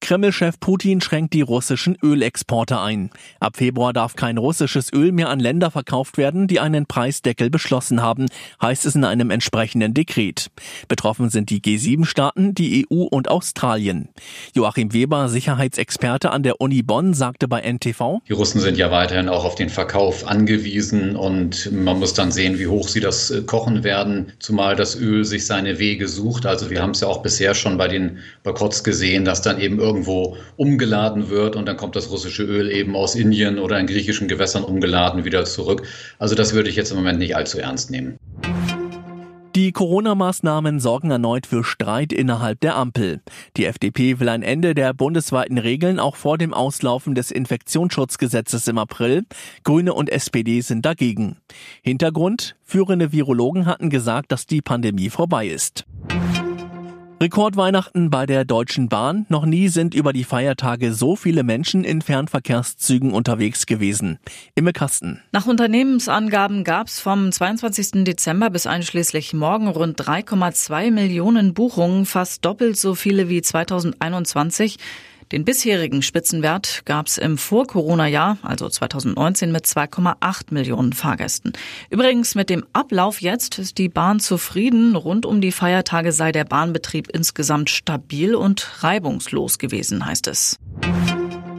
Kreml-Chef Putin schränkt die russischen Ölexporte ein. Ab Februar darf kein russisches Öl mehr an Länder verkauft werden, die einen Preisdeckel beschlossen haben, heißt es in einem entsprechenden Dekret. Betroffen sind die G7-Staaten, die EU und Australien. Joachim Weber, Sicherheitsexperte an der Uni Bonn, sagte bei NTV, Die Russen sind ja weiterhin auch auf den Verkauf angewiesen und man muss dann sehen, wie hoch sie das äh, kochen werden, zumal das Öl sich seine Wege sucht. Also wir haben es ja auch bisher schon bei den Boykotts gesehen, dass dann eben irgendwo umgeladen wird und dann kommt das russische Öl eben aus Indien oder in griechischen Gewässern umgeladen wieder zurück. Also das würde ich jetzt im Moment nicht allzu ernst nehmen. Die Corona-Maßnahmen sorgen erneut für Streit innerhalb der Ampel. Die FDP will ein Ende der bundesweiten Regeln auch vor dem Auslaufen des Infektionsschutzgesetzes im April. Grüne und SPD sind dagegen. Hintergrund? Führende Virologen hatten gesagt, dass die Pandemie vorbei ist. Rekordweihnachten bei der Deutschen Bahn. Noch nie sind über die Feiertage so viele Menschen in Fernverkehrszügen unterwegs gewesen. Imme Kasten. Nach Unternehmensangaben gab es vom 22. Dezember bis einschließlich morgen rund 3,2 Millionen Buchungen, fast doppelt so viele wie 2021. Den bisherigen Spitzenwert gab es im Vor-Corona-Jahr, also 2019, mit 2,8 Millionen Fahrgästen. Übrigens mit dem Ablauf jetzt ist die Bahn zufrieden. Rund um die Feiertage sei der Bahnbetrieb insgesamt stabil und reibungslos gewesen, heißt es.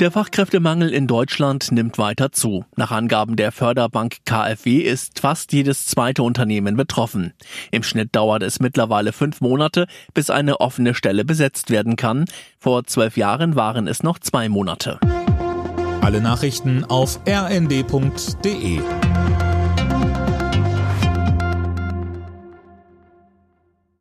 Der Fachkräftemangel in Deutschland nimmt weiter zu. Nach Angaben der Förderbank KfW ist fast jedes zweite Unternehmen betroffen. Im Schnitt dauert es mittlerweile fünf Monate, bis eine offene Stelle besetzt werden kann. Vor zwölf Jahren waren es noch zwei Monate. Alle Nachrichten auf rnd.de